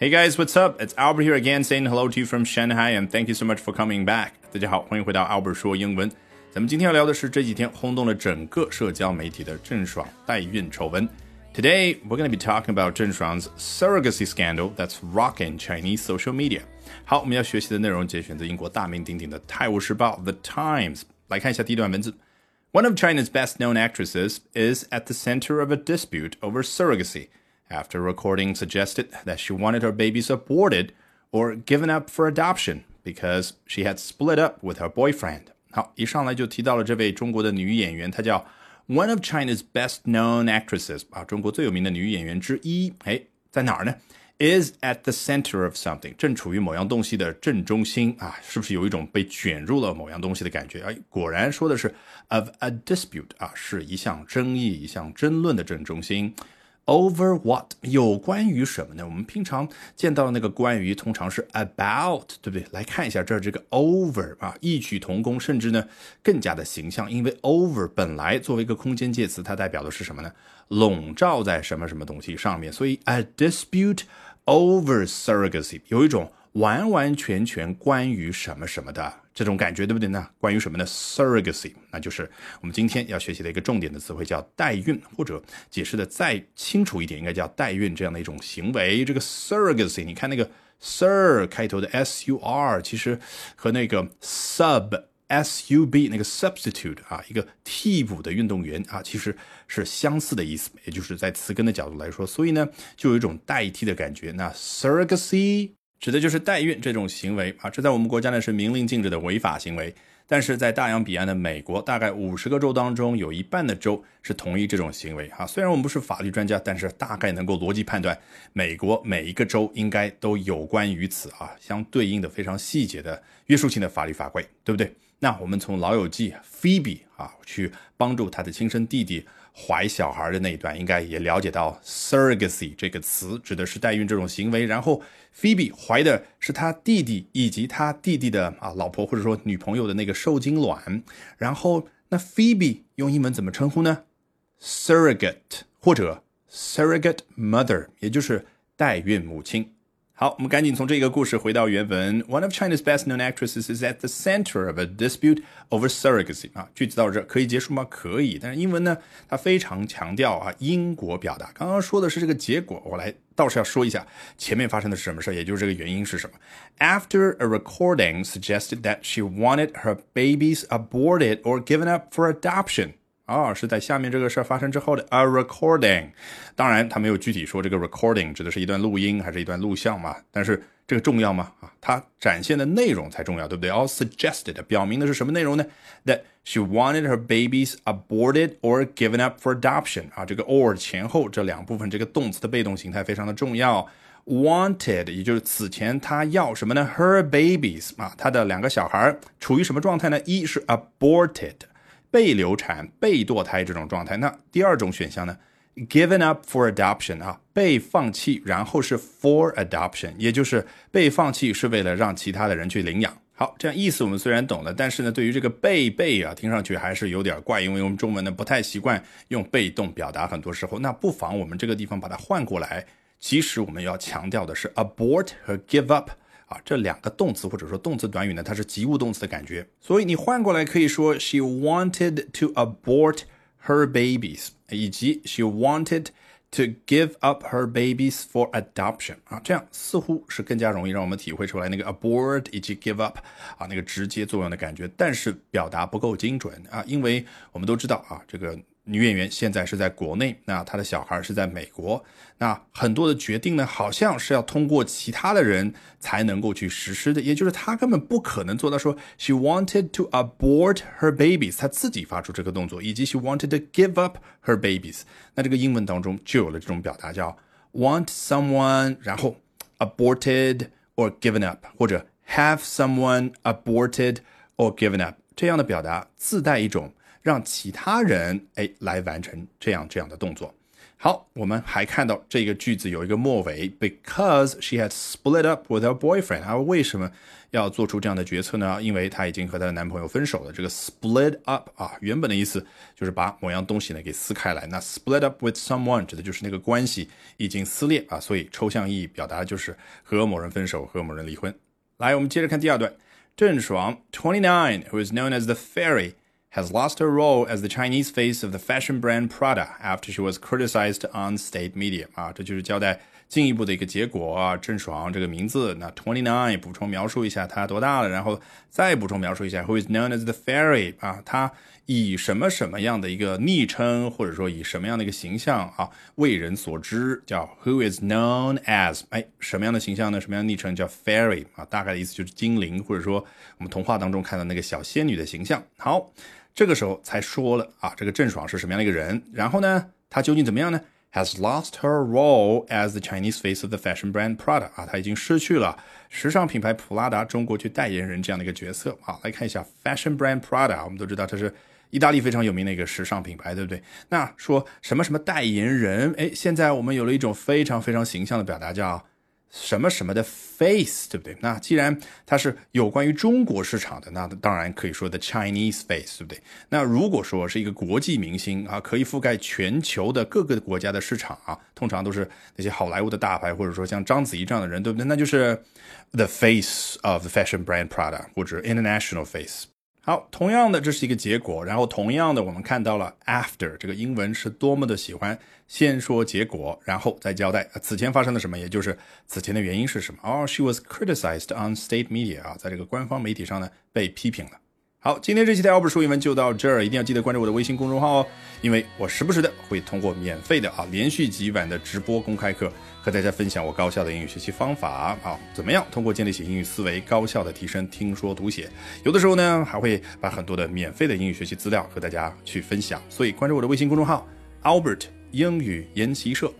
Hey guys, what's up? It's Albert here again, saying hello to you from Shanghai, and thank you so much for coming back. 大家好，欢迎回到 Albert 说英文。咱们今天要聊的是这几天轰动了整个社交媒体的郑爽代孕丑闻。Today we're going to be talking about 郑爽 's surrogacy scandal that's rocking Chinese social media. 好，我们要学习的内容节选自英国大名鼎鼎的《泰晤士报》The Times。来看一下第一段文字。One of China's best-known actresses is at the center of a dispute over surrogacy after recording suggested that she wanted her babies aborted or given up for adoption because she had split up with her boyfriend. 好，一上来就提到了这位中国的女演员，她叫 one of China's best-known actresses 啊，中国最有名的女演员之一。哎，在哪儿呢？Is at the center of something，正处于某样东西的正中心啊，是不是有一种被卷入了某样东西的感觉？哎，果然说的是 of a dispute 啊，是一项争议、一项争论的正中心。 Over what 有关于什么呢？我们平常见到那个关于通常是 about，对不对？来看一下这这个 over 啊，异曲同工，甚至呢更加的形象。因为 over 本来作为一个空间介词，它代表的是什么呢？笼罩在什么什么东西上面。所以 a dispute over surrogacy 有一种完完全全关于什么什么的。这种感觉对不对呢？关于什么呢？surrogacy，那就是我们今天要学习的一个重点的词汇，叫代孕，或者解释的再清楚一点，应该叫代孕这样的一种行为。这个 surrogacy，你看那个 sir 开头的 s u r，其实和那个 sub s u b 那个 substitute 啊，一个替补的运动员啊，其实是相似的意思，也就是在词根的角度来说，所以呢，就有一种代替的感觉。那 surrogacy。指的就是代孕这种行为啊，这在我们国家呢是明令禁止的违法行为。但是在大洋彼岸的美国，大概五十个州当中，有一半的州是同意这种行为啊。虽然我们不是法律专家，但是大概能够逻辑判断，美国每一个州应该都有关于此啊相对应的非常细节的约束性的法律法规，对不对？那我们从《老友记》Phoebe 啊去帮助他的亲生弟弟。怀小孩的那一段，应该也了解到 surrogacy 这个词指的是代孕这种行为。然后 Phoebe 怀的是他弟弟以及他弟弟的啊老婆或者说女朋友的那个受精卵。然后那 Phoebe 用英文怎么称呼呢？surrogate 或者 surrogate mother，也就是代孕母亲。好，我们赶紧从这个故事回到原文。One of China's best-known actresses is at the center of a dispute over surrogacy。啊，句子到这可以结束吗？可以。但是英文呢，它非常强调啊因果表达。刚刚说的是这个结果，我来倒是要说一下前面发生的是什么事也就是这个原因是什么。After a recording suggested that she wanted her babies aborted or given up for adoption。 啊，是在下面这个事儿发生之后的 a recording。当然，他没有具体说这个 recording 指的是一段录音还是一段录像嘛？但是这个重要吗？啊，它展现的内容才重要，对不对？All suggested 表明的是什么内容呢？That she wanted her babies aborted or given up for adoption。啊，这个 or 前后这两部分，这个动词的被动形态非常的重要。Wanted 也就是此前她要什么呢？Her babies 啊，她的两个小孩处于什么状态呢？一是 aborted。被流产、被堕胎这种状态，那第二种选项呢？Given up for adoption 啊，被放弃，然后是 for adoption，也就是被放弃是为了让其他的人去领养。好，这样意思我们虽然懂了，但是呢，对于这个被被啊，听上去还是有点怪，因为我们中文呢不太习惯用被动表达，很多时候，那不妨我们这个地方把它换过来。其实我们要强调的是 abort 和 give up。啊，这两个动词或者说动词短语呢，它是及物动词的感觉，所以你换过来可以说 she wanted to abort her babies，以及 she wanted to give up her babies for adoption。啊，这样似乎是更加容易让我们体会出来那个 abort 以及 give up 啊那个直接作用的感觉，但是表达不够精准啊，因为我们都知道啊这个。女演员现在是在国内，那她的小孩是在美国，那很多的决定呢，好像是要通过其他的人才能够去实施的，也就是她根本不可能做到说 she wanted to abort her babies，她自己发出这个动作，以及 she wanted to give up her babies，那这个英文当中就有了这种表达叫 want someone，然后 aborted or given up，或者 have someone aborted or given up，这样的表达自带一种。让其他人哎来完成这样这样的动作。好，我们还看到这个句子有一个末尾，because she had split up with her boyfriend。啊，为什么要做出这样的决策呢？因为她已经和她的男朋友分手了。这个 split up 啊，原本的意思就是把某样东西呢给撕开来。那 split up with someone 指的就是那个关系已经撕裂啊，所以抽象意义表达就是和某人分手，和某人离婚。来，我们接着看第二段，郑爽，twenty nine，who is known as the fairy。has lost her role as the Chinese face of the fashion brand Prada after she was criticized on state media 啊，这就是交代 进一步的一个结果啊。郑爽这个名字，那 Twenty Nine 补充描述一下她多大了，然后再补充描述一下 Who is known as the Fairy 啊，她以什么什么样的一个昵称，或者说以什么样的一个形象啊为人所知，叫 Who is known as 哎什么样的形象呢？什么样昵称叫 Fairy 啊？大概的意思就是精灵，或者说我们童话当中看到那个小仙女的形象。好。这个时候才说了啊，这个郑爽是什么样的一个人？然后呢，她究竟怎么样呢？Has lost her role as the Chinese face of the fashion brand Prada 啊，她已经失去了时尚品牌普拉达中国区代言人这样的一个角色啊。来看一下 fashion brand Prada，我们都知道这是意大利非常有名的一个时尚品牌，对不对？那说什么什么代言人？哎，现在我们有了一种非常非常形象的表达，叫。什么什么的 face，对不对？那既然它是有关于中国市场的，那当然可以说的 Chinese face，对不对？那如果说是一个国际明星啊，可以覆盖全球的各个国家的市场啊，通常都是那些好莱坞的大牌，或者说像章子怡这样的人，对不对？那就是 the face of the fashion brand Prada 或者 international face。好，同样的，这是一个结果。然后，同样的，我们看到了 after 这个英文是多么的喜欢先说结果，然后再交代此前发生了什么，也就是此前的原因是什么。哦，she was criticized on state media 啊，在这个官方媒体上呢被批评了。好，今天这期的 Albert 说英文就到这儿，一定要记得关注我的微信公众号哦，因为我时不时的会通过免费的啊连续几晚的直播公开课和大家分享我高效的英语学习方法啊，怎么样通过建立起英语思维，高效的提升听说读写，有的时候呢还会把很多的免费的英语学习资料和大家去分享，所以关注我的微信公众号 Albert 英语研习社。